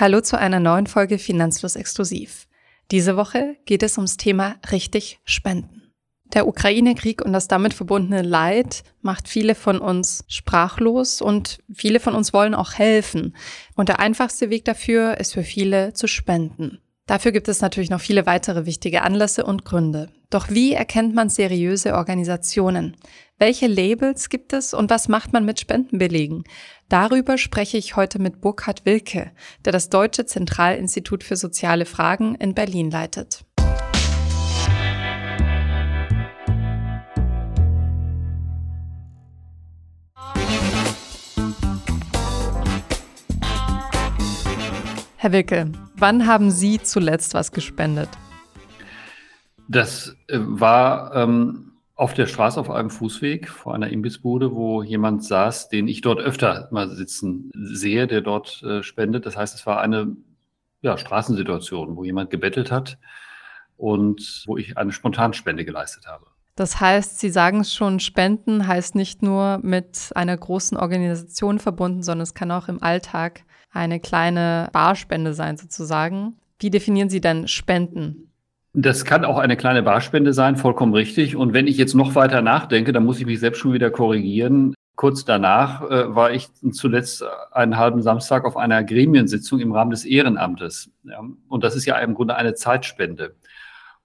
Hallo zu einer neuen Folge Finanzlos Exklusiv. Diese Woche geht es ums Thema richtig spenden. Der Ukraine-Krieg und das damit verbundene Leid macht viele von uns sprachlos und viele von uns wollen auch helfen. Und der einfachste Weg dafür ist für viele zu spenden. Dafür gibt es natürlich noch viele weitere wichtige Anlässe und Gründe. Doch wie erkennt man seriöse Organisationen? Welche Labels gibt es und was macht man mit Spendenbelegen? Darüber spreche ich heute mit Burkhard Wilke, der das Deutsche Zentralinstitut für soziale Fragen in Berlin leitet. Herr Wilke, wann haben Sie zuletzt was gespendet? Das äh, war ähm, auf der Straße auf einem Fußweg vor einer Imbissbude, wo jemand saß, den ich dort öfter mal sitzen sehe, der dort äh, spendet. Das heißt, es war eine ja, Straßensituation, wo jemand gebettelt hat und wo ich eine Spontanspende geleistet habe. Das heißt, Sie sagen es schon, Spenden heißt nicht nur mit einer großen Organisation verbunden, sondern es kann auch im Alltag eine kleine Barspende sein sozusagen. Wie definieren Sie denn Spenden? Das kann auch eine kleine Barspende sein, vollkommen richtig. Und wenn ich jetzt noch weiter nachdenke, dann muss ich mich selbst schon wieder korrigieren. Kurz danach äh, war ich zuletzt einen halben Samstag auf einer Gremiensitzung im Rahmen des Ehrenamtes. Ja, und das ist ja im Grunde eine Zeitspende.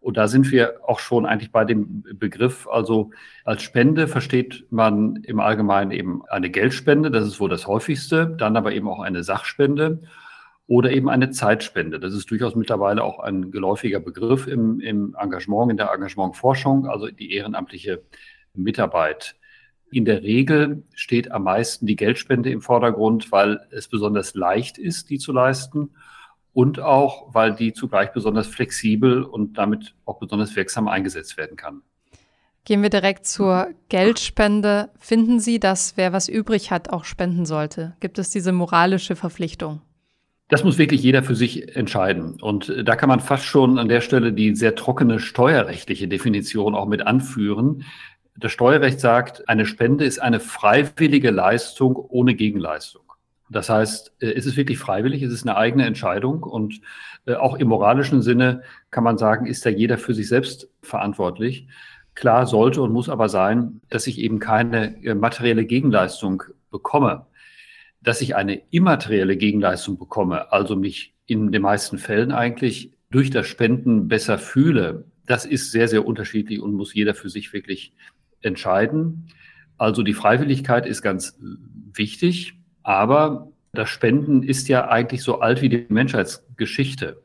Und da sind wir auch schon eigentlich bei dem Begriff, also als Spende versteht man im Allgemeinen eben eine Geldspende, das ist wohl das häufigste, dann aber eben auch eine Sachspende oder eben eine Zeitspende. Das ist durchaus mittlerweile auch ein geläufiger Begriff im, im Engagement, in der Engagementforschung, also die ehrenamtliche Mitarbeit. In der Regel steht am meisten die Geldspende im Vordergrund, weil es besonders leicht ist, die zu leisten und auch, weil die zugleich besonders flexibel und damit auch besonders wirksam eingesetzt werden kann. Gehen wir direkt zur Geldspende. Finden Sie, dass wer was übrig hat, auch spenden sollte? Gibt es diese moralische Verpflichtung? Das muss wirklich jeder für sich entscheiden. Und da kann man fast schon an der Stelle die sehr trockene steuerrechtliche Definition auch mit anführen. Das Steuerrecht sagt, eine Spende ist eine freiwillige Leistung ohne Gegenleistung. Das heißt, äh, es ist wirklich freiwillig, es ist eine eigene Entscheidung und äh, auch im moralischen Sinne kann man sagen, ist da jeder für sich selbst verantwortlich. Klar sollte und muss aber sein, dass ich eben keine äh, materielle Gegenleistung bekomme. Dass ich eine immaterielle Gegenleistung bekomme, also mich in den meisten Fällen eigentlich durch das Spenden besser fühle, das ist sehr, sehr unterschiedlich und muss jeder für sich wirklich entscheiden. Also die Freiwilligkeit ist ganz wichtig. Aber das Spenden ist ja eigentlich so alt wie die Menschheitsgeschichte.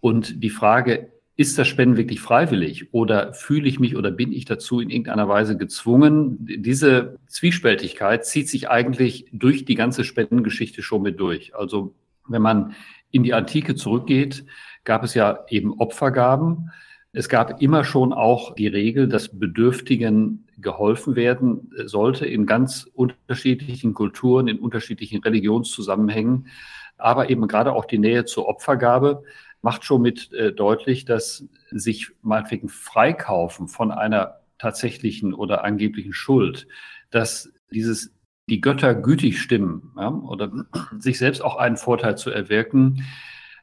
Und die Frage, ist das Spenden wirklich freiwillig oder fühle ich mich oder bin ich dazu in irgendeiner Weise gezwungen? Diese Zwiespältigkeit zieht sich eigentlich durch die ganze Spendengeschichte schon mit durch. Also wenn man in die Antike zurückgeht, gab es ja eben Opfergaben. Es gab immer schon auch die Regel, dass Bedürftigen geholfen werden sollte in ganz unterschiedlichen Kulturen, in unterschiedlichen Religionszusammenhängen. Aber eben gerade auch die Nähe zur Opfergabe macht schon mit äh, deutlich, dass sich meinetwegen freikaufen von einer tatsächlichen oder angeblichen Schuld, dass dieses die Götter gütig stimmen ja, oder sich selbst auch einen Vorteil zu erwirken,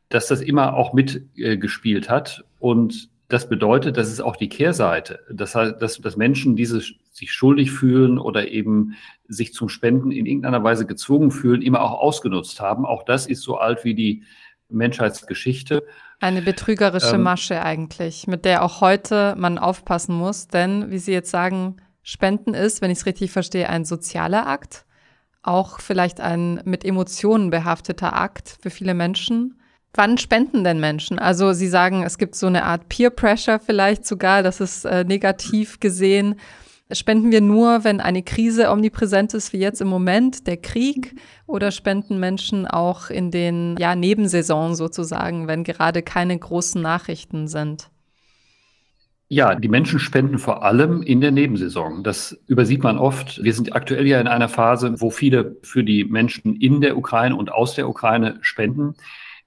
dass das immer auch mitgespielt äh, hat und das bedeutet, das ist auch die Kehrseite. Das heißt, dass, dass Menschen diese sich schuldig fühlen oder eben sich zum Spenden in irgendeiner Weise gezwungen fühlen, immer auch ausgenutzt haben. Auch das ist so alt wie die Menschheitsgeschichte. Eine betrügerische ähm, Masche eigentlich, mit der auch heute man aufpassen muss. Denn, wie Sie jetzt sagen, Spenden ist, wenn ich es richtig verstehe, ein sozialer Akt. Auch vielleicht ein mit Emotionen behafteter Akt für viele Menschen. Wann spenden denn Menschen? Also Sie sagen, es gibt so eine Art Peer Pressure vielleicht sogar, das ist äh, negativ gesehen. Spenden wir nur, wenn eine Krise omnipräsent ist, wie jetzt im Moment, der Krieg? Oder spenden Menschen auch in den ja, Nebensaison sozusagen, wenn gerade keine großen Nachrichten sind? Ja, die Menschen spenden vor allem in der Nebensaison. Das übersieht man oft. Wir sind aktuell ja in einer Phase, wo viele für die Menschen in der Ukraine und aus der Ukraine spenden.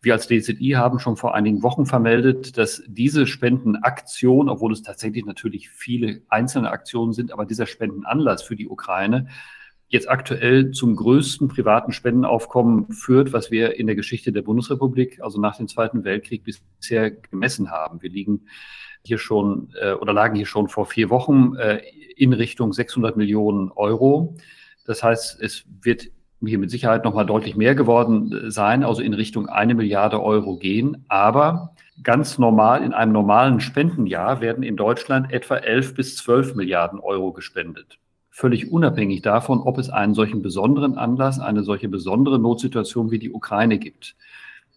Wir als DZI haben schon vor einigen Wochen vermeldet, dass diese Spendenaktion, obwohl es tatsächlich natürlich viele einzelne Aktionen sind, aber dieser Spendenanlass für die Ukraine jetzt aktuell zum größten privaten Spendenaufkommen führt, was wir in der Geschichte der Bundesrepublik, also nach dem Zweiten Weltkrieg bisher gemessen haben. Wir liegen hier schon äh, oder lagen hier schon vor vier Wochen äh, in Richtung 600 Millionen Euro. Das heißt, es wird hier mit Sicherheit noch mal deutlich mehr geworden äh, sein, also in Richtung eine Milliarde Euro gehen. Aber ganz normal in einem normalen Spendenjahr werden in Deutschland etwa 11 bis 12 Milliarden Euro gespendet. Völlig unabhängig davon, ob es einen solchen besonderen Anlass, eine solche besondere Notsituation wie die Ukraine gibt.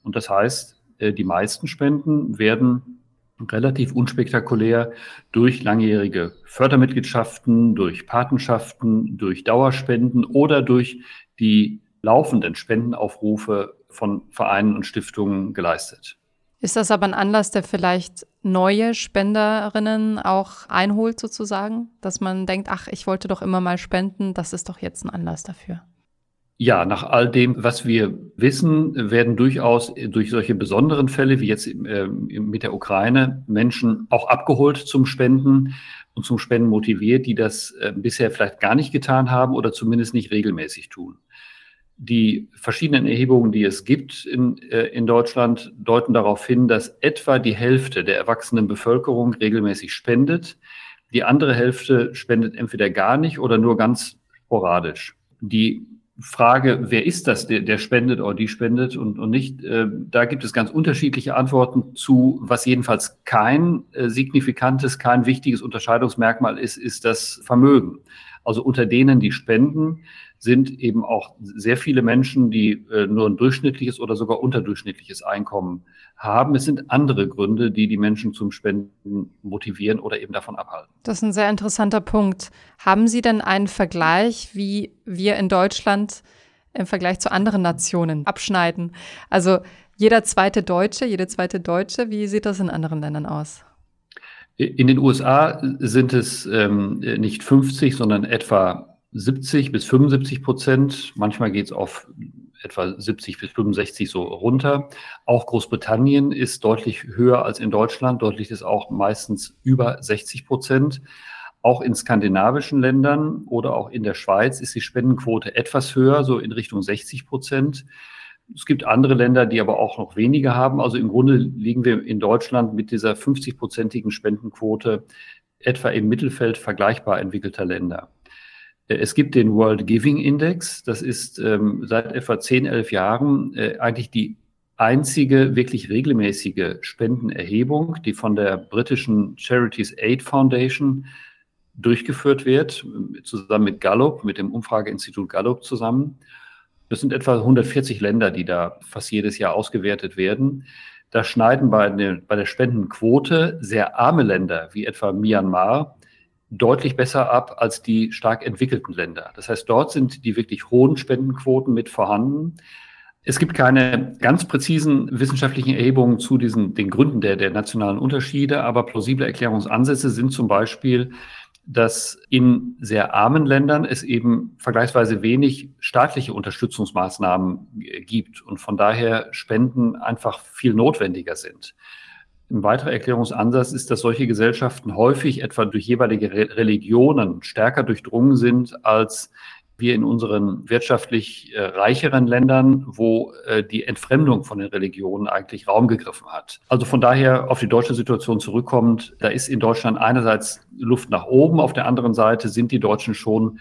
Und das heißt, äh, die meisten Spenden werden relativ unspektakulär durch langjährige Fördermitgliedschaften, durch Patenschaften, durch Dauerspenden oder durch die laufenden Spendenaufrufe von Vereinen und Stiftungen geleistet. Ist das aber ein Anlass, der vielleicht neue Spenderinnen auch einholt sozusagen, dass man denkt, ach, ich wollte doch immer mal spenden, das ist doch jetzt ein Anlass dafür? Ja, nach all dem, was wir wissen, werden durchaus durch solche besonderen Fälle wie jetzt äh, mit der Ukraine Menschen auch abgeholt zum Spenden und zum Spenden motiviert, die das äh, bisher vielleicht gar nicht getan haben oder zumindest nicht regelmäßig tun. Die verschiedenen Erhebungen, die es gibt in, äh, in Deutschland, deuten darauf hin, dass etwa die Hälfte der erwachsenen Bevölkerung regelmäßig spendet. Die andere Hälfte spendet entweder gar nicht oder nur ganz sporadisch. Die Frage, wer ist das, der, der spendet oder die spendet und, und nicht, äh, da gibt es ganz unterschiedliche Antworten zu. Was jedenfalls kein äh, signifikantes, kein wichtiges Unterscheidungsmerkmal ist, ist das Vermögen. Also unter denen, die spenden, sind eben auch sehr viele Menschen, die äh, nur ein durchschnittliches oder sogar unterdurchschnittliches Einkommen haben. Es sind andere Gründe, die die Menschen zum Spenden motivieren oder eben davon abhalten. Das ist ein sehr interessanter Punkt. Haben Sie denn einen Vergleich, wie wir in Deutschland im Vergleich zu anderen Nationen abschneiden? Also jeder zweite Deutsche, jede zweite Deutsche, wie sieht das in anderen Ländern aus? In den USA sind es ähm, nicht 50, sondern etwa 70 bis 75 Prozent. Manchmal geht es auf etwa 70 bis 65 so runter. Auch Großbritannien ist deutlich höher als in Deutschland. Dort liegt es auch meistens über 60 Prozent. Auch in skandinavischen Ländern oder auch in der Schweiz ist die Spendenquote etwas höher, so in Richtung 60 Prozent. Es gibt andere Länder, die aber auch noch weniger haben. Also im Grunde liegen wir in Deutschland mit dieser 50-prozentigen Spendenquote etwa im Mittelfeld vergleichbar entwickelter Länder. Äh, es gibt den World Giving Index. Das ist ähm, seit etwa 10, 11 Jahren äh, eigentlich die einzige wirklich regelmäßige Spendenerhebung, die von der britischen Charities Aid Foundation durchgeführt wird, zusammen mit Gallup, mit dem Umfrageinstitut Gallup zusammen. Das sind etwa 140 Länder, die da fast jedes Jahr ausgewertet werden. Da schneiden bei, der, bei der Spendenquote sehr arme Länder wie etwa Myanmar deutlich besser ab als die stark entwickelten Länder. Das heißt, dort sind die wirklich hohen Spendenquoten mit vorhanden. Es gibt keine ganz präzisen wissenschaftlichen Erhebungen zu diesen, den Gründen der, der nationalen Unterschiede, aber plausible Erklärungsansätze sind zum Beispiel, dass in sehr armen Ländern es eben vergleichsweise wenig staatliche Unterstützungsmaßnahmen gibt und von daher Spenden einfach viel notwendiger sind. Ein weiterer Erklärungsansatz ist, dass solche Gesellschaften häufig etwa durch jeweilige Re Religionen stärker durchdrungen sind als wir in unseren wirtschaftlich äh, reicheren Ländern, wo äh, die Entfremdung von den Religionen eigentlich Raum gegriffen hat. Also von daher auf die deutsche Situation zurückkommend, da ist in Deutschland einerseits Luft nach oben, auf der anderen Seite sind die Deutschen schon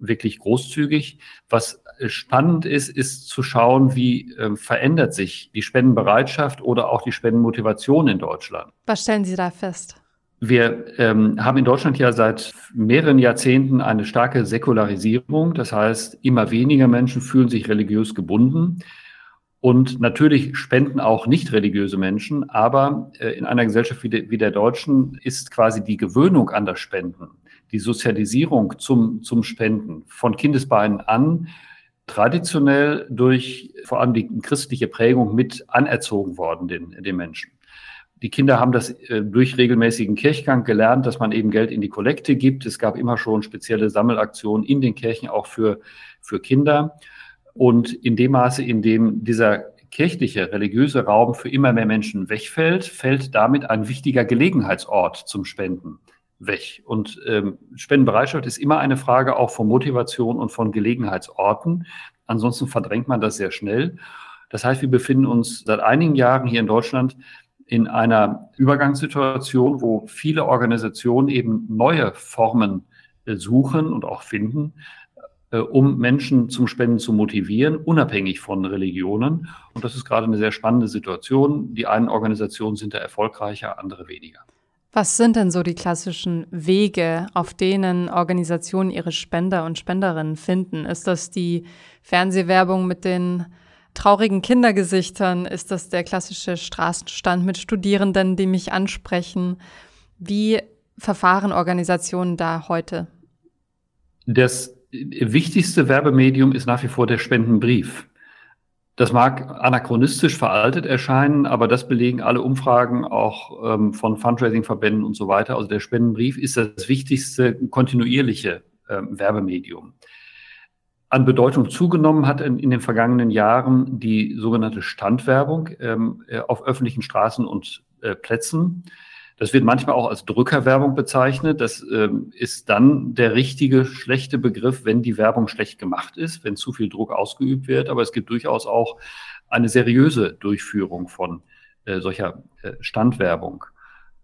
wirklich großzügig. Was spannend ist, ist zu schauen, wie äh, verändert sich die Spendenbereitschaft oder auch die Spendenmotivation in Deutschland. Was stellen Sie da fest? Wir ähm, haben in Deutschland ja seit mehreren Jahrzehnten eine starke Säkularisierung. Das heißt, immer weniger Menschen fühlen sich religiös gebunden. Und natürlich spenden auch nicht religiöse Menschen, aber äh, in einer Gesellschaft wie, de, wie der deutschen ist quasi die Gewöhnung an das Spenden, die Sozialisierung zum, zum Spenden von Kindesbeinen an traditionell durch vor allem die christliche Prägung mit anerzogen worden, den, den Menschen. Die Kinder haben das äh, durch regelmäßigen Kirchgang gelernt, dass man eben Geld in die Kollekte gibt. Es gab immer schon spezielle Sammelaktionen in den Kirchen auch für, für Kinder. Und in dem Maße, in dem dieser kirchliche, religiöse Raum für immer mehr Menschen wegfällt, fällt damit ein wichtiger Gelegenheitsort zum Spenden weg. Und ähm, Spendenbereitschaft ist immer eine Frage auch von Motivation und von Gelegenheitsorten. Ansonsten verdrängt man das sehr schnell. Das heißt, wir befinden uns seit einigen Jahren hier in Deutschland in einer Übergangssituation, wo viele Organisationen eben neue Formen äh, suchen und auch finden, äh, um Menschen zum Spenden zu motivieren, unabhängig von Religionen. Und das ist gerade eine sehr spannende Situation. Die einen Organisationen sind da erfolgreicher, andere weniger. Was sind denn so die klassischen Wege, auf denen Organisationen ihre Spender und Spenderinnen finden? Ist das die Fernsehwerbung mit den traurigen Kindergesichtern? Ist das der klassische Straßenstand mit Studierenden, die mich ansprechen? Wie verfahren Organisationen da heute? Das wichtigste Werbemedium ist nach wie vor der Spendenbrief. Das mag anachronistisch veraltet erscheinen, aber das belegen alle Umfragen auch ähm, von Fundraising-Verbänden und so weiter. Also der Spendenbrief ist das wichtigste kontinuierliche ähm, Werbemedium. An Bedeutung zugenommen hat in, in, den vergangenen Jahren die sogenannte Standwerbung ähm, äh, auf öffentlichen Straßen und äh, Plätzen. Das wird manchmal auch als Drückerwerbung bezeichnet. Das ähm, ist dann der richtige, schlechte Begriff, wenn die Werbung schlecht gemacht ist, wenn zu viel Druck ausgeübt wird. Aber es gibt durchaus auch eine seriöse Durchführung von äh, solcher äh, Standwerbung.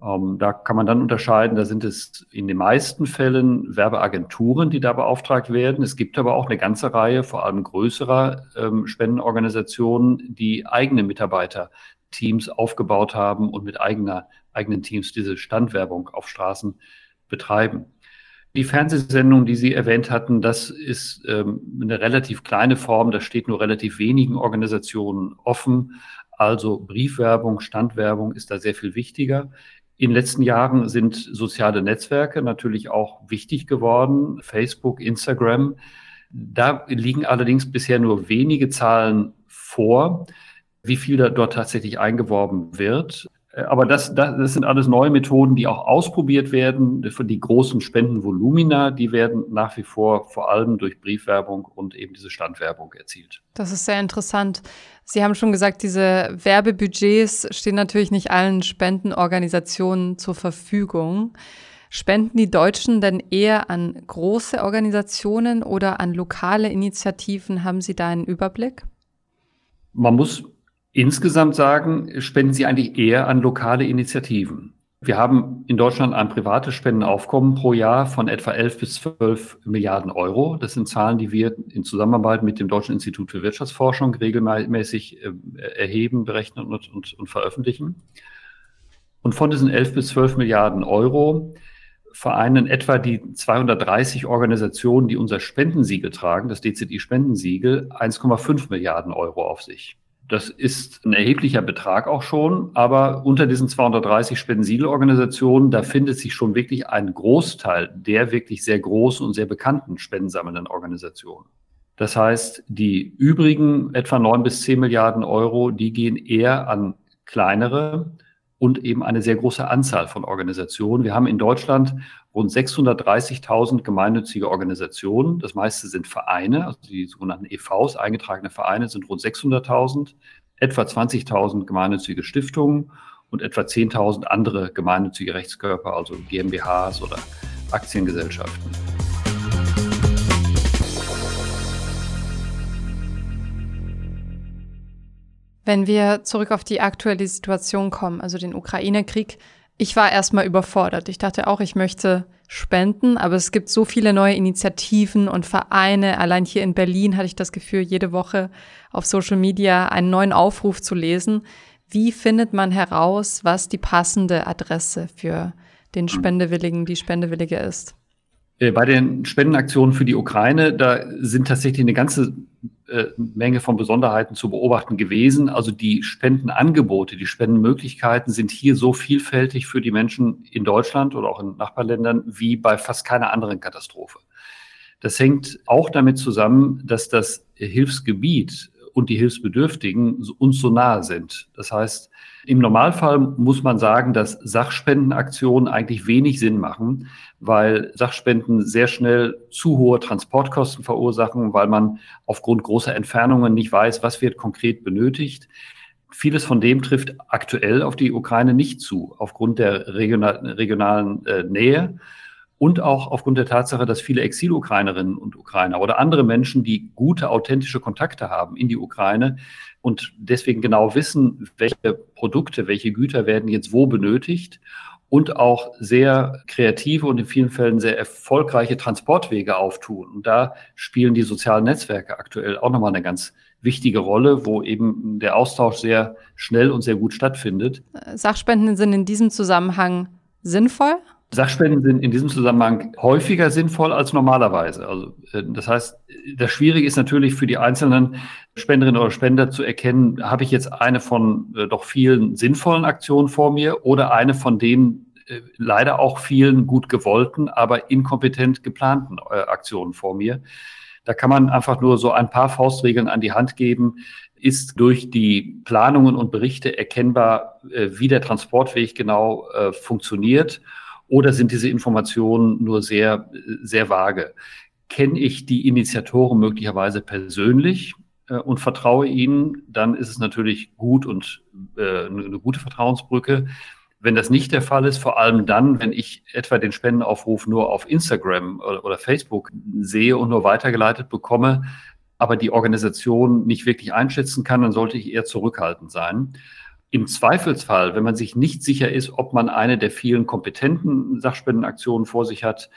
Ähm, da kann man dann unterscheiden, da sind es in den meisten Fällen Werbeagenturen, die da beauftragt werden. Es gibt aber auch eine ganze Reihe, vor allem größerer ähm, Spendenorganisationen, die eigene Mitarbeiterteams aufgebaut haben und mit eigener eigenen Teams diese Standwerbung auf Straßen betreiben. Die Fernsehsendung, die Sie erwähnt hatten, das ist ähm, eine relativ kleine Form. Das steht nur relativ wenigen Organisationen offen. Also Briefwerbung, Standwerbung ist da sehr viel wichtiger. In den letzten Jahren sind soziale Netzwerke natürlich auch wichtig geworden. Facebook, Instagram. Da liegen allerdings bisher nur wenige Zahlen vor, wie viel da dort tatsächlich eingeworben wird. Äh, aber das, das, das sind alles neue Methoden, die auch ausprobiert werden. Die großen Spendenvolumina, die werden nach wie vor vor allem durch Briefwerbung und eben diese Standwerbung erzielt. Das ist sehr interessant. Sie haben schon gesagt, diese Werbebudgets stehen natürlich nicht allen Spendenorganisationen zur Verfügung. Spenden die Deutschen denn eher an große Organisationen oder an lokale Initiativen? Haben Sie da einen Überblick? Man muss insgesamt sagen, spenden sie eigentlich eher an lokale Initiativen. Wir haben in Deutschland ein privates Spendenaufkommen pro Jahr von etwa 11 bis 12 Milliarden Euro. Das sind Zahlen, die wir in Zusammenarbeit mit dem Deutschen Institut für Wirtschaftsforschung regelmäßig äh, erheben, berechnen und, und, und veröffentlichen. Und von diesen 11 bis 12 Milliarden Euro vereinen etwa die 230 Organisationen, die unser Spendensiegel tragen, das DZI-Spendensiegel, 1,5 Milliarden Euro auf sich. Das ist ein erheblicher Betrag auch schon, aber unter diesen 230 Spendensiegelorganisationen, da findet sich schon wirklich ein Großteil der wirklich sehr großen und sehr bekannten spendensammelnden Organisationen. Das heißt, die übrigen etwa neun bis zehn Milliarden Euro, die gehen eher an kleinere und eben eine sehr große Anzahl von Organisationen. Wir haben in Deutschland rund 630.000 gemeinnützige Organisationen. Das meiste sind Vereine, also die sogenannten EVs, eingetragene Vereine sind rund 600.000, etwa 20.000 gemeinnützige Stiftungen und etwa 10.000 andere gemeinnützige Rechtskörper, also GmbHs oder Aktiengesellschaften. Wenn wir zurück auf die aktuelle Situation kommen, also den Ukraine-Krieg, ich war erstmal überfordert. Ich dachte auch, ich möchte spenden, aber es gibt so viele neue Initiativen und Vereine. Allein hier in Berlin hatte ich das Gefühl, jede Woche auf Social Media einen neuen Aufruf zu lesen. Wie findet man heraus, was die passende Adresse für den Spendewilligen, die Spendewillige ist? Äh, bei den Spendenaktionen für die Ukraine, da sind tatsächlich eine ganze äh, Menge von Besonderheiten zu beobachten gewesen. Also die Spendenangebote, die Spendenmöglichkeiten sind hier so vielfältig für die Menschen in Deutschland oder auch in Nachbarländern wie bei fast keiner anderen Katastrophe. Das hängt auch damit zusammen, dass das Hilfsgebiet und die Hilfsbedürftigen uns so nahe sind. Das heißt, im Normalfall muss man sagen, dass Sachspendenaktionen eigentlich wenig Sinn machen, weil Sachspenden sehr schnell zu hohe Transportkosten verursachen, weil man aufgrund großer Entfernungen nicht weiß, was wird konkret benötigt. vieles von dem trifft aktuell auf die Ukraine nicht zu, aufgrund der regional, regionalen äh, Nähe und auch aufgrund der Tatsache, dass viele Exil-Ukrainerinnen und Ukrainer oder andere Menschen, die gute, authentische Kontakte haben in die Ukraine und deswegen genau wissen, welche Produkte, welche Güter werden jetzt wo benötigt und auch sehr kreative und in vielen Fällen sehr erfolgreiche Transportwege auftun. Und da spielen die sozialen Netzwerke aktuell auch nochmal eine ganz wichtige Rolle, wo eben der Austausch sehr schnell und sehr gut stattfindet. Sachspenden sind in diesem Zusammenhang sinnvoll? Sachspenden sind in diesem Zusammenhang häufiger sinnvoll als normalerweise. Also äh, das heißt, das Schwierige ist natürlich für die einzelnen Spenderinnen oder Spender zu erkennen, habe ich jetzt eine von äh, doch vielen sinnvollen Aktionen vor mir oder eine von denen äh, leider auch vielen gut gewollten, aber inkompetent geplanten äh, Aktionen vor mir. Da kann man einfach nur so ein paar Faustregeln an die Hand geben. Ist durch die Planungen und Berichte erkennbar, äh, wie der Transportweg genau äh, funktioniert? Oder sind diese Informationen nur sehr, sehr vage? Kenne ich die Initiatoren möglicherweise persönlich äh, und vertraue ihnen, dann ist es natürlich gut und äh, eine gute Vertrauensbrücke. Wenn das nicht der Fall ist, vor allem dann, wenn ich etwa den Spendenaufruf nur auf Instagram oder, oder Facebook sehe und nur weitergeleitet bekomme, aber die Organisation nicht wirklich einschätzen kann, dann sollte ich eher zurückhaltend sein. Im Zweifelsfall, wenn man sich nicht sicher ist, ob man eine der vielen kompetenten Sachspendenaktionen vor sich hat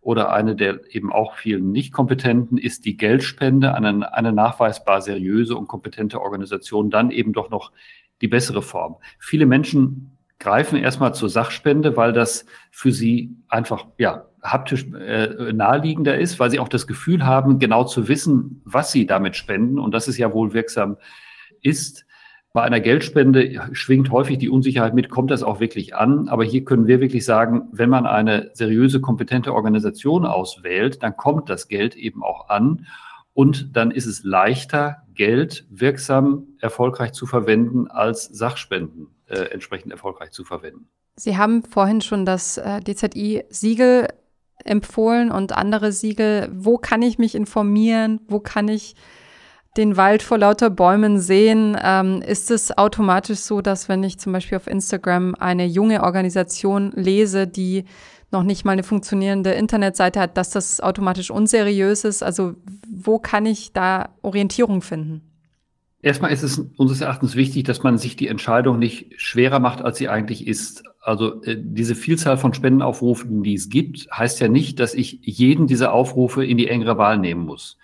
oder eine der eben auch vielen nicht kompetenten, ist die Geldspende an eine, eine nachweisbar seriöse und kompetente Organisation dann eben doch noch die bessere Form. Viele Menschen greifen erstmal zur Sachspende, weil das für sie einfach ja haptisch äh, naheliegender ist, weil sie auch das Gefühl haben, genau zu wissen, was sie damit spenden und dass es ja wohl wirksam ist. Bei einer Geldspende schwingt häufig die Unsicherheit mit, kommt das auch wirklich an? Aber hier können wir wirklich sagen, wenn man eine seriöse, kompetente Organisation auswählt, dann kommt das Geld eben auch an. Und dann ist es leichter, Geld wirksam erfolgreich zu verwenden, als Sachspenden äh, entsprechend erfolgreich zu verwenden. Sie haben vorhin schon das äh, DZI-Siegel empfohlen und andere Siegel. Wo kann ich mich informieren? Wo kann ich den Wald vor lauter Bäumen sehen, ähm, ist es automatisch so, dass wenn ich zum Beispiel auf Instagram eine junge Organisation lese, die noch nicht mal eine funktionierende Internetseite hat, dass das automatisch unseriös ist? Also wo kann ich da Orientierung finden? Erstmal ist es unseres Erachtens wichtig, dass man sich die Entscheidung nicht schwerer macht, als sie eigentlich ist. Also äh, diese Vielzahl von Spendenaufrufen, die es gibt, heißt ja nicht, dass ich jeden dieser Aufrufe in die engere Wahl nehmen muss.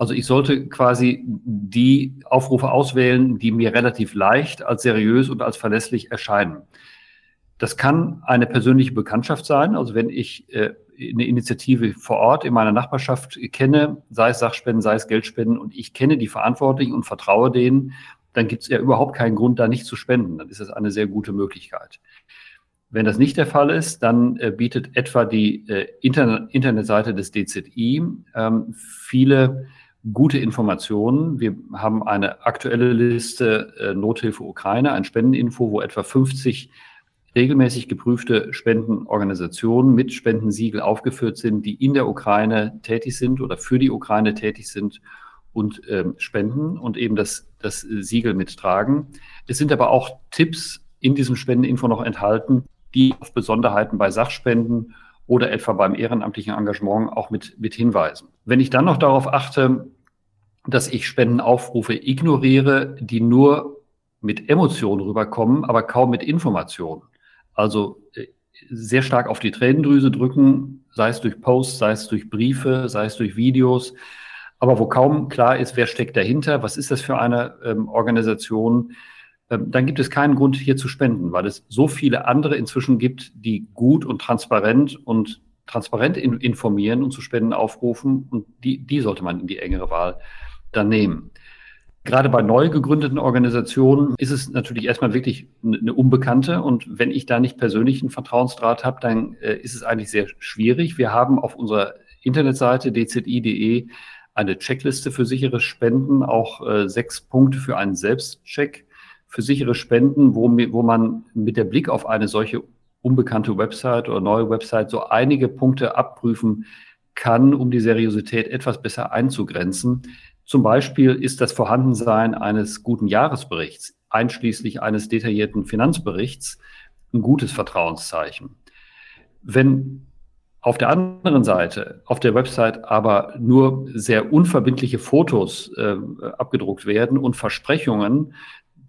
Also ich sollte quasi die Aufrufe auswählen, die mir relativ leicht als seriös und als verlässlich erscheinen. Das kann eine persönliche Bekanntschaft sein. Also wenn ich äh, eine Initiative vor Ort in meiner Nachbarschaft kenne, sei es Sachspenden, sei es Geldspenden, und ich kenne die Verantwortlichen und vertraue denen, dann gibt es ja überhaupt keinen Grund, da nicht zu spenden. Dann ist das eine sehr gute Möglichkeit. Wenn das nicht der Fall ist, dann äh, bietet etwa die äh, Internet Internetseite des DZI ähm, viele gute Informationen. Wir haben eine aktuelle Liste äh, Nothilfe Ukraine, ein Spendeninfo, wo etwa 50 regelmäßig geprüfte Spendenorganisationen mit Spendensiegel aufgeführt sind, die in der Ukraine tätig sind oder für die Ukraine tätig sind und ähm, spenden und eben das, das Siegel mittragen. Es sind aber auch Tipps in diesem Spendeninfo noch enthalten, die auf Besonderheiten bei Sachspenden oder etwa beim ehrenamtlichen Engagement auch mit, mit hinweisen. Wenn ich dann noch darauf achte, dass ich Spendenaufrufe ignoriere, die nur mit Emotionen rüberkommen, aber kaum mit Informationen. Also äh, sehr stark auf die Tränendrüse drücken, sei es durch Posts, sei es durch Briefe, sei es durch Videos, aber wo kaum klar ist, wer steckt dahinter, was ist das für eine ähm, Organisation, dann gibt es keinen Grund, hier zu spenden, weil es so viele andere inzwischen gibt, die gut und transparent und transparent in, informieren und zu Spenden aufrufen. Und die, die sollte man in die engere Wahl dann nehmen. Gerade bei neu gegründeten Organisationen ist es natürlich erstmal wirklich eine Unbekannte. Und wenn ich da nicht persönlich einen Vertrauensdraht habe, dann äh, ist es eigentlich sehr schwierig. Wir haben auf unserer Internetseite dzi.de eine Checkliste für sichere Spenden, auch äh, sechs Punkte für einen Selbstcheck für sichere Spenden, wo, wo man mit der Blick auf eine solche unbekannte Website oder neue Website so einige Punkte abprüfen kann, um die Seriosität etwas besser einzugrenzen. Zum Beispiel ist das Vorhandensein eines guten Jahresberichts einschließlich eines detaillierten Finanzberichts ein gutes Vertrauenszeichen. Wenn auf der anderen Seite auf der Website aber nur sehr unverbindliche Fotos äh, abgedruckt werden und Versprechungen,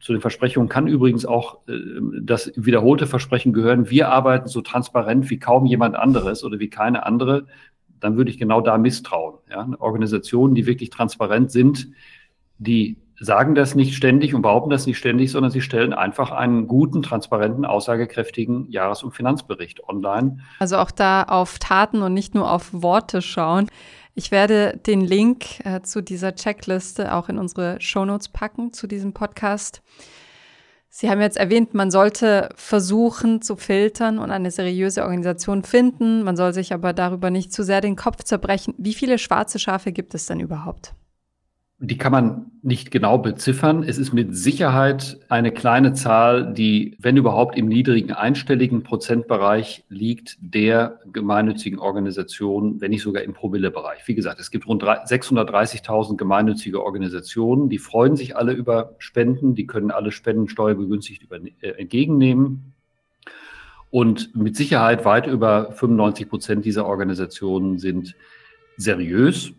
zu den Versprechungen kann übrigens auch äh, das wiederholte Versprechen gehören, wir arbeiten so transparent wie kaum jemand anderes oder wie keine andere, dann würde ich genau da misstrauen. Ja? Organisationen, die wirklich transparent sind, die sagen das nicht ständig und behaupten das nicht ständig, sondern sie stellen einfach einen guten, transparenten, aussagekräftigen Jahres- und Finanzbericht online. Also auch da auf Taten und nicht nur auf Worte schauen. Ich werde den Link äh, zu dieser Checkliste auch in unsere Shownotes packen zu diesem Podcast. Sie haben jetzt erwähnt, man sollte versuchen zu filtern und eine seriöse Organisation finden. Man soll sich aber darüber nicht zu sehr den Kopf zerbrechen. Wie viele schwarze Schafe gibt es denn überhaupt? Die kann man nicht genau beziffern. Es ist mit Sicherheit eine kleine Zahl, die, wenn überhaupt, im niedrigen einstelligen Prozentbereich liegt der gemeinnützigen Organisationen, wenn nicht sogar im Promillebereich. Wie gesagt, es gibt rund 630.000 gemeinnützige Organisationen. Die freuen sich alle über Spenden. Die können alle Spenden steuerbegünstigt über, äh, entgegennehmen. Und mit Sicherheit weit über 95 Prozent dieser Organisationen sind seriös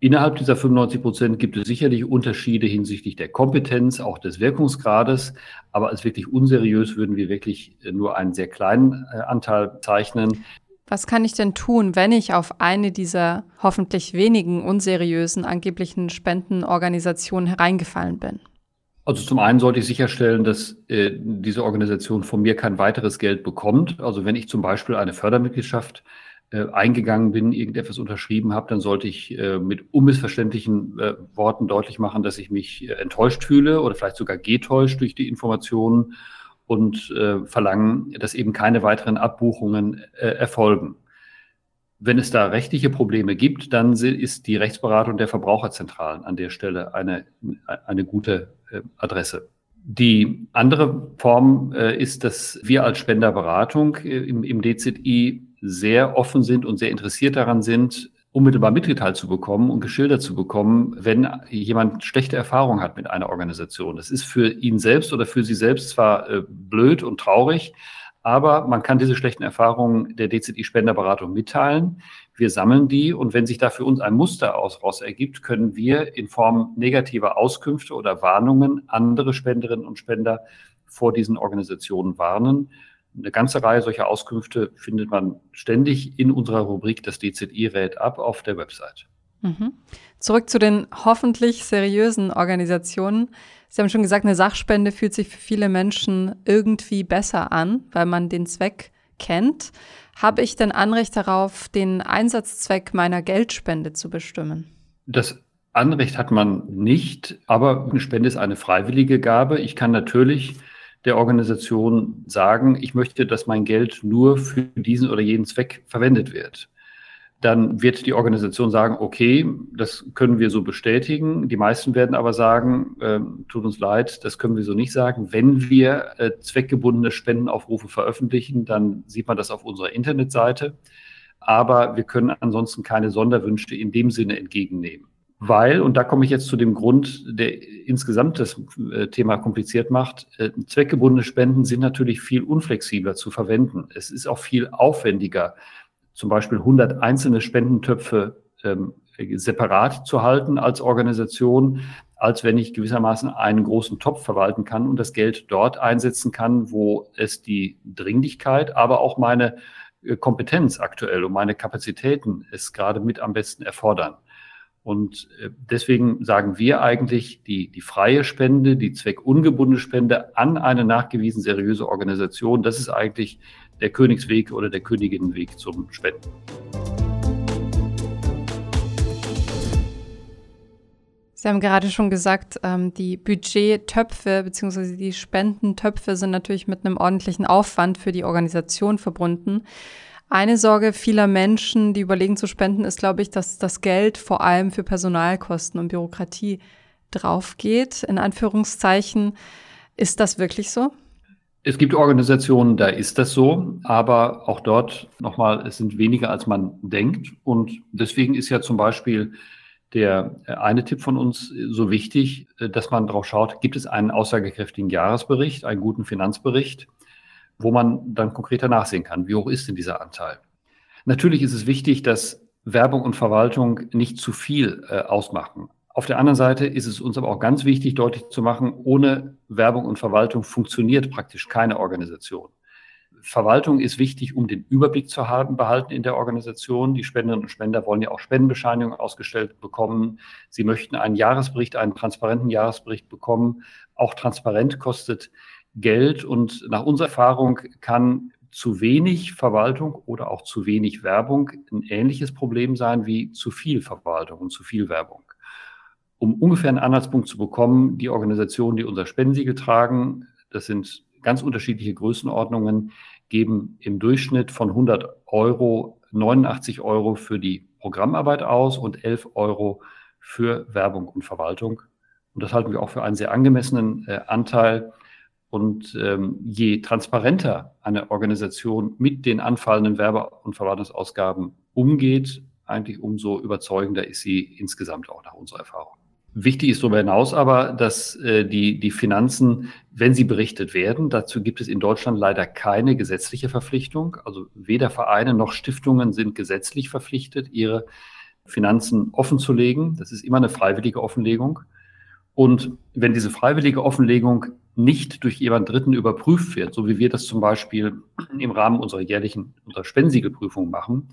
Innerhalb dieser 95 Prozent gibt es sicherlich Unterschiede hinsichtlich der Kompetenz, auch des Wirkungsgrades. Aber als wirklich unseriös würden wir wirklich nur einen sehr kleinen äh, Anteil zeichnen. Was kann ich denn tun, wenn ich auf eine dieser hoffentlich wenigen unseriösen angeblichen Spendenorganisationen hereingefallen bin? Also zum einen sollte ich sicherstellen, dass äh, diese Organisation von mir kein weiteres Geld bekommt. Also wenn ich zum Beispiel eine Fördermitgliedschaft äh, eingegangen bin, irgendetwas unterschrieben habe, dann sollte ich äh, mit unmissverständlichen äh, Worten deutlich machen, dass ich mich äh, enttäuscht fühle oder vielleicht sogar getäuscht durch die Informationen und äh, verlangen, dass eben keine weiteren Abbuchungen erfolgen. Wenn es da rechtliche Probleme gibt, dann ist die Rechtsberatung der Verbraucherzentralen an der Stelle eine, eine gute Adresse. Die andere Form ist, dass wir als Spenderberatung im, im DZI sehr offen sind und sehr interessiert daran sind, unmittelbar mitgeteilt zu bekommen und geschildert zu bekommen, wenn jemand schlechte Erfahrungen hat mit einer Organisation. Das ist für ihn selbst oder für sie selbst zwar äh, blöd und traurig, aber man kann diese schlechten Erfahrungen der DZI-Spenderberatung mitteilen. Wir sammeln die und wenn sich da für uns ein Muster aus, ergibt, können wir in Form negativer Auskünfte oder Warnungen andere Spenderinnen und Spender vor diesen Organisationen warnen eine ganze Reihe solcher Auskünfte findet man ständig in unserer Rubrik Das DZI rät ab auf der Website. Mhm. Zurück zu den hoffentlich seriösen Organisationen. Sie haben schon gesagt, eine Sachspende fühlt sich für viele Menschen irgendwie besser an, weil man den Zweck kennt. Habe ich denn Anrecht darauf, den Einsatzzweck meiner Geldspende zu bestimmen? Das Anrecht hat man nicht, aber eine Spende ist eine freiwillige Gabe. Ich kann natürlich der Organisation sagen, ich möchte, dass mein Geld nur für diesen oder jeden Zweck verwendet wird. Dann wird die Organisation sagen, okay, das können wir so bestätigen. Die meisten werden aber sagen, äh, tut uns leid, das können wir so nicht sagen. Wenn wir äh, zweckgebundene Spendenaufrufe veröffentlichen, dann sieht man das auf unserer Internetseite. Aber wir können ansonsten keine Sonderwünsche in dem Sinne entgegennehmen weil, und da komme ich jetzt zu dem Grund, der insgesamt das äh, Thema kompliziert macht, äh, zweckgebundene Spenden sind natürlich viel unflexibler zu verwenden. Es ist auch viel aufwendiger, zum Beispiel 100 einzelne Spendentöpfe ähm, separat zu halten als Organisation, als wenn ich gewissermaßen einen großen Topf verwalten kann und das Geld dort einsetzen kann, wo es die Dringlichkeit, aber auch meine äh, Kompetenz aktuell und meine Kapazitäten es gerade mit am besten erfordern. Und äh, deswegen sagen wir eigentlich, die, die freie Spende, die zweckungebundene Spende an eine nachgewiesen seriöse Organisation, das ist eigentlich der Königsweg oder der Königinnenweg zum Spenden. Sie haben gerade schon gesagt, ähm, die Budgettöpfe bzw. die Spendentöpfe sind natürlich mit einem ordentlichen Aufwand für die Organisation verbunden. Eine Sorge vieler Menschen, die überlegen zu spenden, ist, glaube ich, dass das Geld vor allem für Personalkosten und Bürokratie draufgeht, in Anführungszeichen. Ist das wirklich so? Es gibt Organisationen, da ist das so, aber auch dort nochmal, es sind weniger, als man denkt. Und deswegen ist ja zum Beispiel der äh, eine Tipp von uns so wichtig, dass man darauf schaut, gibt es einen aussagekräftigen Jahresbericht, einen guten Finanzbericht, wo man dann konkreter nachsehen kann, wie hoch ist denn dieser Anteil. Natürlich ist es wichtig, dass Werbung und Verwaltung nicht zu viel äh, ausmachen. Auf der anderen Seite ist es uns aber auch ganz wichtig, deutlich zu machen, ohne Werbung und Verwaltung funktioniert praktisch keine Organisation. Verwaltung ist wichtig, um den Überblick zu haben, behalten in der Organisation. Die Spenderinnen und Spender wollen ja auch Spendenbescheinigungen ausgestellt bekommen. Sie möchten einen Jahresbericht, einen transparenten Jahresbericht bekommen. Auch transparent kostet Geld und nach unserer Erfahrung kann zu wenig Verwaltung oder auch zu wenig Werbung ein ähnliches Problem sein wie zu viel Verwaltung und zu viel Werbung. Um ungefähr einen Anhaltspunkt zu bekommen, die Organisationen, die unser Spendensiegel tragen, das sind ganz unterschiedliche Größenordnungen, geben im Durchschnitt von 100 Euro 89 Euro für die Programmarbeit aus und 11 Euro für Werbung und Verwaltung. Und das halten wir auch für einen sehr angemessenen äh, Anteil. Und ähm, je transparenter eine Organisation mit den anfallenden Werbe- und Verwaltungsausgaben umgeht, eigentlich umso überzeugender ist sie insgesamt auch nach unserer Erfahrung. Wichtig ist darüber hinaus aber, dass äh, die, die Finanzen, wenn sie berichtet werden, dazu gibt es in Deutschland leider keine gesetzliche Verpflichtung. Also weder Vereine noch Stiftungen sind gesetzlich verpflichtet, ihre Finanzen offenzulegen. Das ist immer eine freiwillige Offenlegung. Und wenn diese freiwillige Offenlegung nicht durch jemand Dritten überprüft wird, so wie wir das zum Beispiel im Rahmen unserer jährlichen unserer Spendensiegelprüfung machen,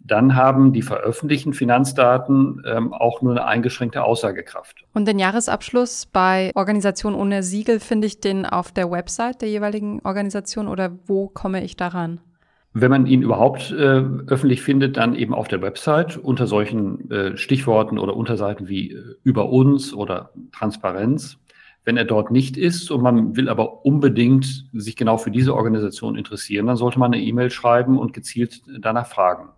dann haben die veröffentlichten Finanzdaten ähm, auch nur eine eingeschränkte Aussagekraft. Und den Jahresabschluss bei Organisation ohne Siegel finde ich den auf der Website der jeweiligen Organisation oder wo komme ich daran? Wenn man ihn überhaupt äh, öffentlich findet, dann eben auf der Website unter solchen äh, Stichworten oder Unterseiten wie äh, über uns oder Transparenz. Wenn er dort nicht ist und man will aber unbedingt sich genau für diese Organisation interessieren, dann sollte man eine E-Mail schreiben und gezielt danach fragen.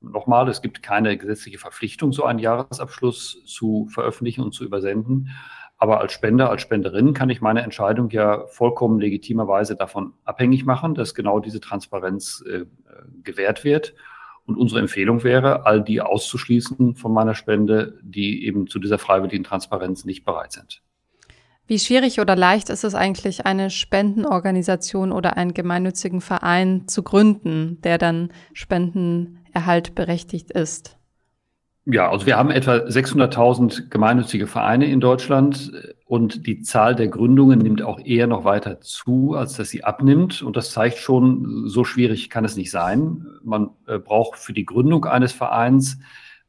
Nochmal, es gibt keine gesetzliche Verpflichtung, so einen Jahresabschluss zu veröffentlichen und zu übersenden. Aber als Spender, als Spenderin kann ich meine Entscheidung ja vollkommen legitimerweise davon abhängig machen, dass genau diese Transparenz äh, gewährt wird. Und unsere Empfehlung wäre, all die auszuschließen von meiner Spende, die eben zu dieser freiwilligen Transparenz nicht bereit sind. Wie schwierig oder leicht ist es eigentlich, eine Spendenorganisation oder einen gemeinnützigen Verein zu gründen, der dann Spendenerhalt berechtigt ist? Ja, also wir haben etwa 600.000 gemeinnützige Vereine in Deutschland und die Zahl der Gründungen nimmt auch eher noch weiter zu, als dass sie abnimmt. Und das zeigt schon, so schwierig kann es nicht sein. Man äh, braucht für die Gründung eines Vereins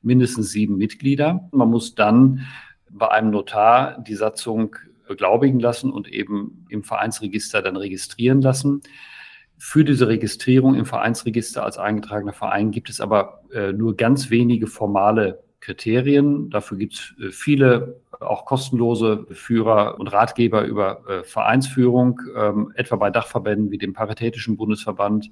mindestens sieben Mitglieder. Man muss dann bei einem Notar die Satzung beglaubigen lassen und eben im Vereinsregister dann registrieren lassen. Für diese Registrierung im Vereinsregister als eingetragener Verein gibt es aber äh, nur ganz wenige formale Kriterien. Dafür gibt es äh, viele auch kostenlose Führer und Ratgeber über äh, Vereinsführung, ähm, etwa bei Dachverbänden wie dem Paritätischen Bundesverband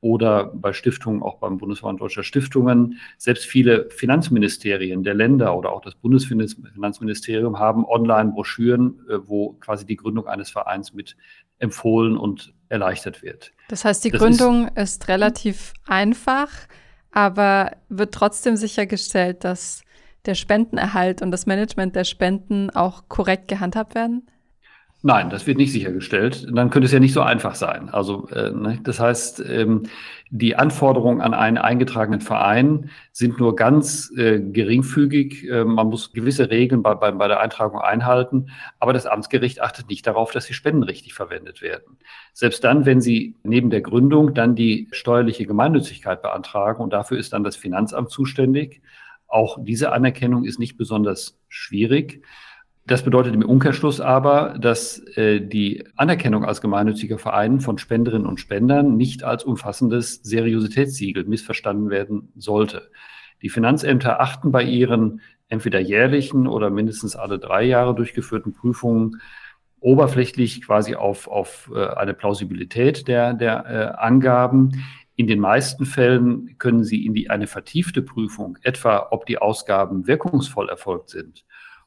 oder bei Stiftungen, auch beim Bundesverband Deutscher Stiftungen. Selbst viele Finanzministerien der Länder oder auch das Bundesfinanzministerium haben Online-Broschüren, äh, wo quasi die Gründung eines Vereins mit empfohlen und erleichtert wird. Das heißt, die das Gründung ist, ist relativ einfach, aber wird trotzdem sichergestellt, dass der Spendenerhalt und das Management der Spenden auch korrekt gehandhabt werden? Nein, das wird nicht sichergestellt. Dann könnte es ja nicht so einfach sein. Also äh, ne, das heißt, ähm, die Anforderungen an einen eingetragenen Verein sind nur ganz äh, geringfügig. Äh, man muss gewisse Regeln bei, bei, bei der Eintragung einhalten, aber das Amtsgericht achtet nicht darauf, dass die Spenden richtig verwendet werden. Selbst dann, wenn Sie neben der Gründung dann die steuerliche Gemeinnützigkeit beantragen und dafür ist dann das Finanzamt zuständig. Auch diese Anerkennung ist nicht besonders schwierig. Das bedeutet im Umkehrschluss aber, dass äh, die Anerkennung als gemeinnütziger Verein von Spenderinnen und Spendern nicht als umfassendes Seriositätssiegel missverstanden werden sollte. Die Finanzämter achten bei ihren entweder jährlichen oder mindestens alle drei Jahre durchgeführten Prüfungen oberflächlich quasi auf, auf äh, eine Plausibilität der, der äh, Angaben. In den meisten Fällen können Sie in die, eine vertiefte Prüfung, etwa ob die Ausgaben wirkungsvoll erfolgt sind,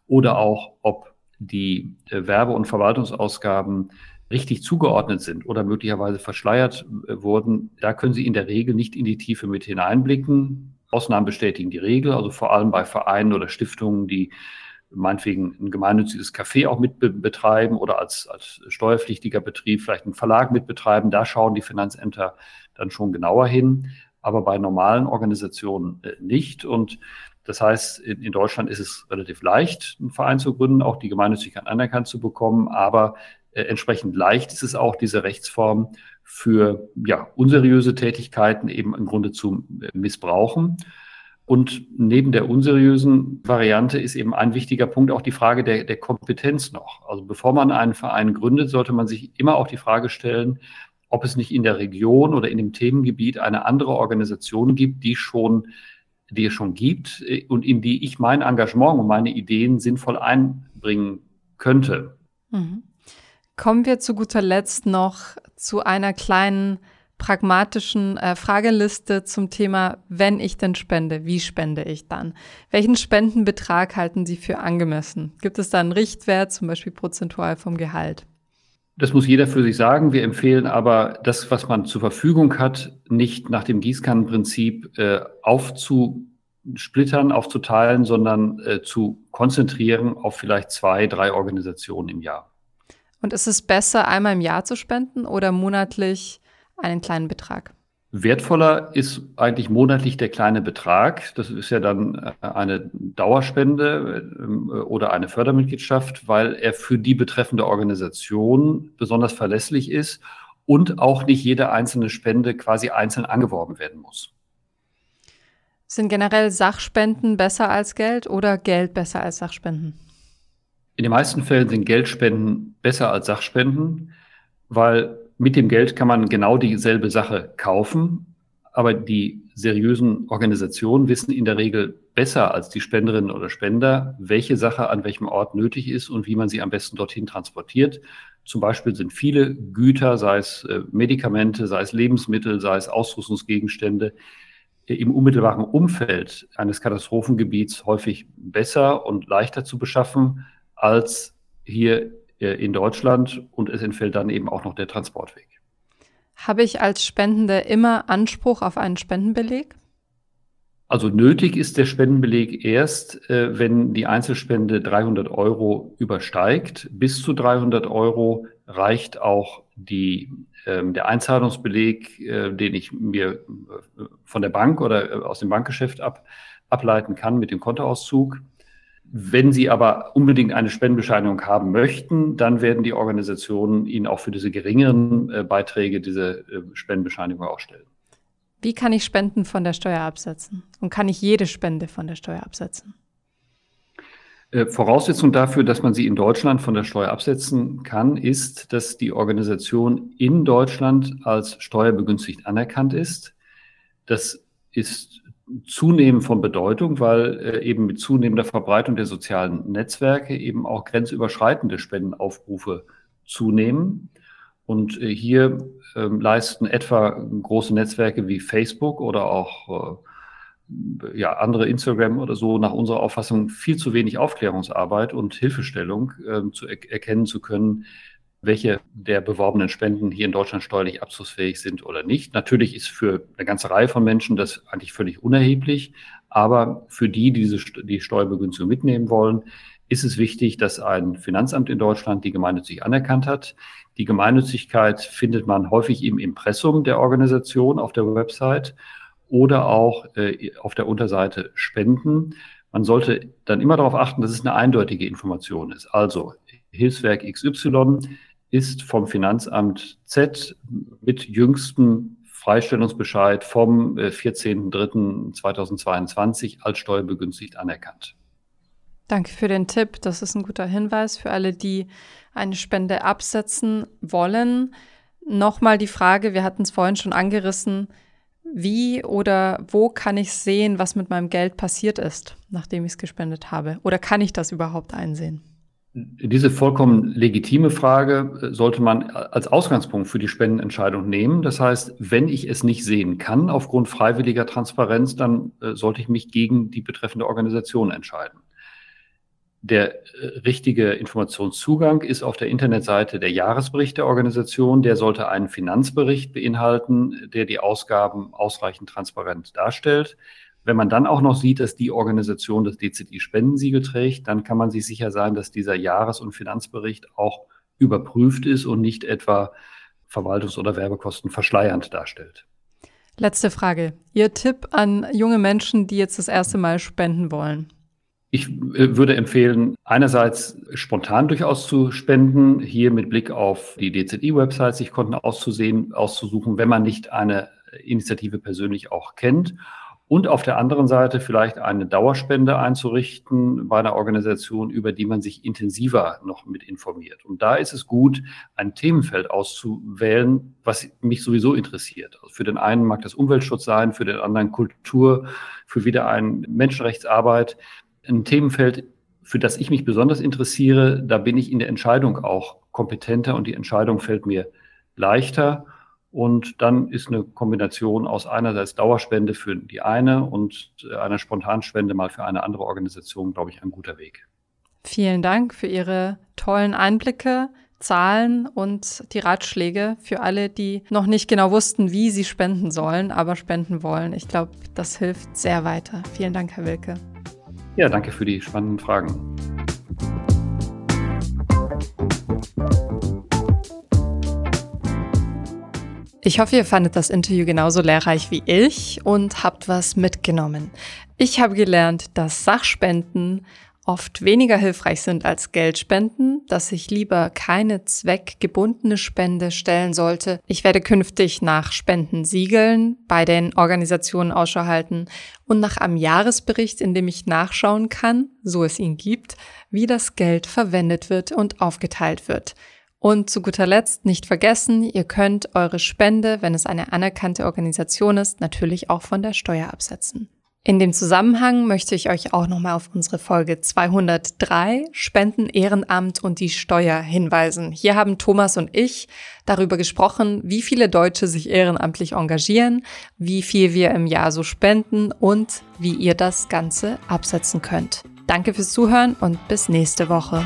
oder auch, ob die äh, Werbe- und Verwaltungsausgaben richtig zugeordnet sind oder möglicherweise verschleiert äh, wurden, da können Sie in der Regel nicht in die Tiefe mit hineinblicken. Ausnahmen bestätigen die Regel, also vor allem bei Vereinen oder Stiftungen, die meinetwegen ein gemeinnütziges Café auch mit betreiben oder als, als steuerpflichtiger Betrieb vielleicht einen Verlag mit betreiben. Da schauen die Finanzämter dann schon genauer hin, aber bei normalen Organisationen äh, nicht. Und das heißt, in, in, Deutschland ist es relativ leicht, einen Verein zu gründen, auch die Gemeinnützigkeit anerkannt zu bekommen, aber äh, entsprechend leicht ist es auch, diese Rechtsform für ja, unseriöse Tätigkeiten eben im Grunde zu äh, missbrauchen. Und neben der unseriösen Variante ist eben ein wichtiger Punkt auch die Frage der, der Kompetenz noch. Also bevor man einen Verein gründet, sollte man sich immer auch die Frage stellen, ob es nicht in der Region oder in dem Themengebiet eine andere Organisation gibt, die schon, die es schon gibt äh, und in die ich mein Engagement und meine Ideen sinnvoll einbringen könnte. Mhm. Kommen wir zu guter Letzt noch zu einer kleinen pragmatischen äh, Frageliste zum Thema, wenn ich denn spende, wie spende ich dann? Welchen Spendenbetrag halten Sie für angemessen? Gibt es da einen Richtwert, zum Beispiel prozentual vom Gehalt? Das muss jeder für sich sagen. Wir empfehlen aber, das, was man zur Verfügung hat, nicht nach dem Gießkannenprinzip äh, aufzusplittern, aufzuteilen, sondern äh, zu konzentrieren auf vielleicht zwei, drei Organisationen im Jahr. Und ist es besser, einmal im Jahr zu spenden oder monatlich einen kleinen Betrag. Wertvoller ist eigentlich monatlich der kleine Betrag. Das ist ja dann äh, eine Dauerspende ähm, oder eine Fördermitgliedschaft, weil er für die betreffende Organisation besonders verlässlich ist und auch nicht jede einzelne Spende quasi einzeln angeworben werden muss. Sind generell Sachspenden besser als Geld oder Geld besser als Sachspenden? In den meisten Fällen sind Geldspenden besser als Sachspenden, weil mit dem Geld kann man genau dieselbe Sache kaufen, aber die seriösen Organisationen wissen in der Regel besser als die Spenderinnen oder Spender, welche Sache an welchem Ort nötig ist und wie man sie am besten dorthin transportiert. Zum Beispiel sind viele Güter, sei es äh, Medikamente, sei es Lebensmittel, sei es Ausrüstungsgegenstände, äh, im unmittelbaren Umfeld eines Katastrophengebiets häufig besser und leichter zu beschaffen als hier in Deutschland und es entfällt dann eben auch noch der Transportweg. Habe ich als Spendende immer Anspruch auf einen Spendenbeleg? Also nötig ist der Spendenbeleg erst, äh, wenn die Einzelspende 300 Euro übersteigt. Bis zu 300 Euro reicht auch die, äh, der Einzahlungsbeleg, äh, den ich mir äh, von der Bank oder äh, aus dem Bankgeschäft ab, ableiten kann mit dem Kontoauszug. Wenn Sie aber unbedingt eine Spendenbescheinigung haben möchten, dann werden die Organisationen Ihnen auch für diese geringeren äh, Beiträge diese äh, Spendenbescheinigung auch stellen. Wie kann ich Spenden von der Steuer absetzen? Und kann ich jede Spende von der Steuer absetzen? Äh, Voraussetzung dafür, dass man sie in Deutschland von der Steuer absetzen kann, ist, dass die Organisation in Deutschland als steuerbegünstigt anerkannt ist. Das ist zunehmend von Bedeutung, weil äh, eben mit zunehmender Verbreitung der sozialen Netzwerke eben auch grenzüberschreitende Spendenaufrufe zunehmen. Und äh, hier äh, leisten etwa große Netzwerke wie Facebook oder auch äh, ja, andere Instagram oder so nach unserer Auffassung viel zu wenig Aufklärungsarbeit und Hilfestellung ähm, zu er erkennen zu können, welche der beworbenen Spenden hier in Deutschland steuerlich abzugsfähig sind oder nicht. Natürlich ist für eine ganze Reihe von Menschen das eigentlich völlig unerheblich, aber für die, die diese, die Steuerbegünstigung mitnehmen wollen, ist es wichtig, dass ein Finanzamt in Deutschland die gemeinnützig anerkannt hat. Die Gemeinnützigkeit findet man häufig im Impressum der Organisation auf der Website oder auch äh, auf der Unterseite Spenden. Man sollte dann immer darauf achten, dass es eine eindeutige Information ist. Also Hilfswerk XY ist vom Finanzamt Z mit jüngstem Freistellungsbescheid vom 14.03.2022 äh, als steuerbegünstigt anerkannt. Danke für den Tipp. Das ist ein guter Hinweis für alle, die eine Spende absetzen wollen. Nochmal die Frage, wir hatten es vorhin schon angerissen, wie oder wo kann ich sehen, was mit meinem Geld passiert ist, nachdem ich es gespendet habe? Oder kann ich das überhaupt einsehen? Diese vollkommen legitime Frage äh, sollte man als Ausgangspunkt für die Spendenentscheidung nehmen. Das heißt, wenn ich es nicht sehen kann aufgrund freiwilliger Transparenz, dann äh, sollte ich mich gegen die betreffende Organisation entscheiden. Der äh, richtige Informationszugang ist auf der Internetseite der Jahresbericht der Organisation. Der sollte einen Finanzbericht beinhalten, der die Ausgaben ausreichend transparent darstellt. Wenn man dann auch noch sieht, dass die Organisation das DZI-Spendensiegel trägt, dann kann man sich sicher sein, dass dieser Jahres- und Finanzbericht auch überprüft ist und nicht etwa Verwaltungs- oder Werbekosten verschleiernd darstellt. Letzte Frage. Ihr Tipp an junge Menschen, die jetzt das erste Mal spenden wollen? Ich äh, würde empfehlen, einerseits spontan durchaus zu spenden, hier mit Blick auf die DZI-Website sich Konten auszusehen, auszusuchen, wenn man nicht eine Initiative persönlich auch kennt. Und auf der anderen Seite vielleicht eine Dauerspende einzurichten bei einer Organisation, über die man sich intensiver noch mit informiert. Und da ist es gut, ein Themenfeld auszuwählen, was mich sowieso interessiert. Also für den einen mag das Umweltschutz sein, für den anderen Kultur, für wieder einen Menschenrechtsarbeit ein Themenfeld, für das ich mich besonders interessiere. Da bin ich in der Entscheidung auch kompetenter und die Entscheidung fällt mir leichter. Und dann ist eine Kombination aus einerseits Dauerspende für die eine und einer Spontanspende mal für eine andere Organisation, glaube ich, ein guter Weg. Vielen Dank für Ihre tollen Einblicke, Zahlen und die Ratschläge für alle, die noch nicht genau wussten, wie sie spenden sollen, aber spenden wollen. Ich glaube, das hilft sehr weiter. Vielen Dank, Herr Wilke. Ja, danke für die spannenden Fragen. Ich hoffe, ihr fandet das Interview genauso lehrreich wie ich und habt was mitgenommen. Ich habe gelernt, dass Sachspenden oft weniger hilfreich sind als Geldspenden, dass ich lieber keine zweckgebundene Spende stellen sollte. Ich werde künftig nach Spendensiegeln bei den Organisationen Ausschau halten und nach einem Jahresbericht, in dem ich nachschauen kann, so es ihn gibt, wie das Geld verwendet wird und aufgeteilt wird. Und zu guter Letzt nicht vergessen, ihr könnt eure Spende, wenn es eine anerkannte Organisation ist, natürlich auch von der Steuer absetzen. In dem Zusammenhang möchte ich euch auch nochmal auf unsere Folge 203 Spenden, Ehrenamt und die Steuer hinweisen. Hier haben Thomas und ich darüber gesprochen, wie viele Deutsche sich ehrenamtlich engagieren, wie viel wir im Jahr so spenden und wie ihr das Ganze absetzen könnt. Danke fürs Zuhören und bis nächste Woche.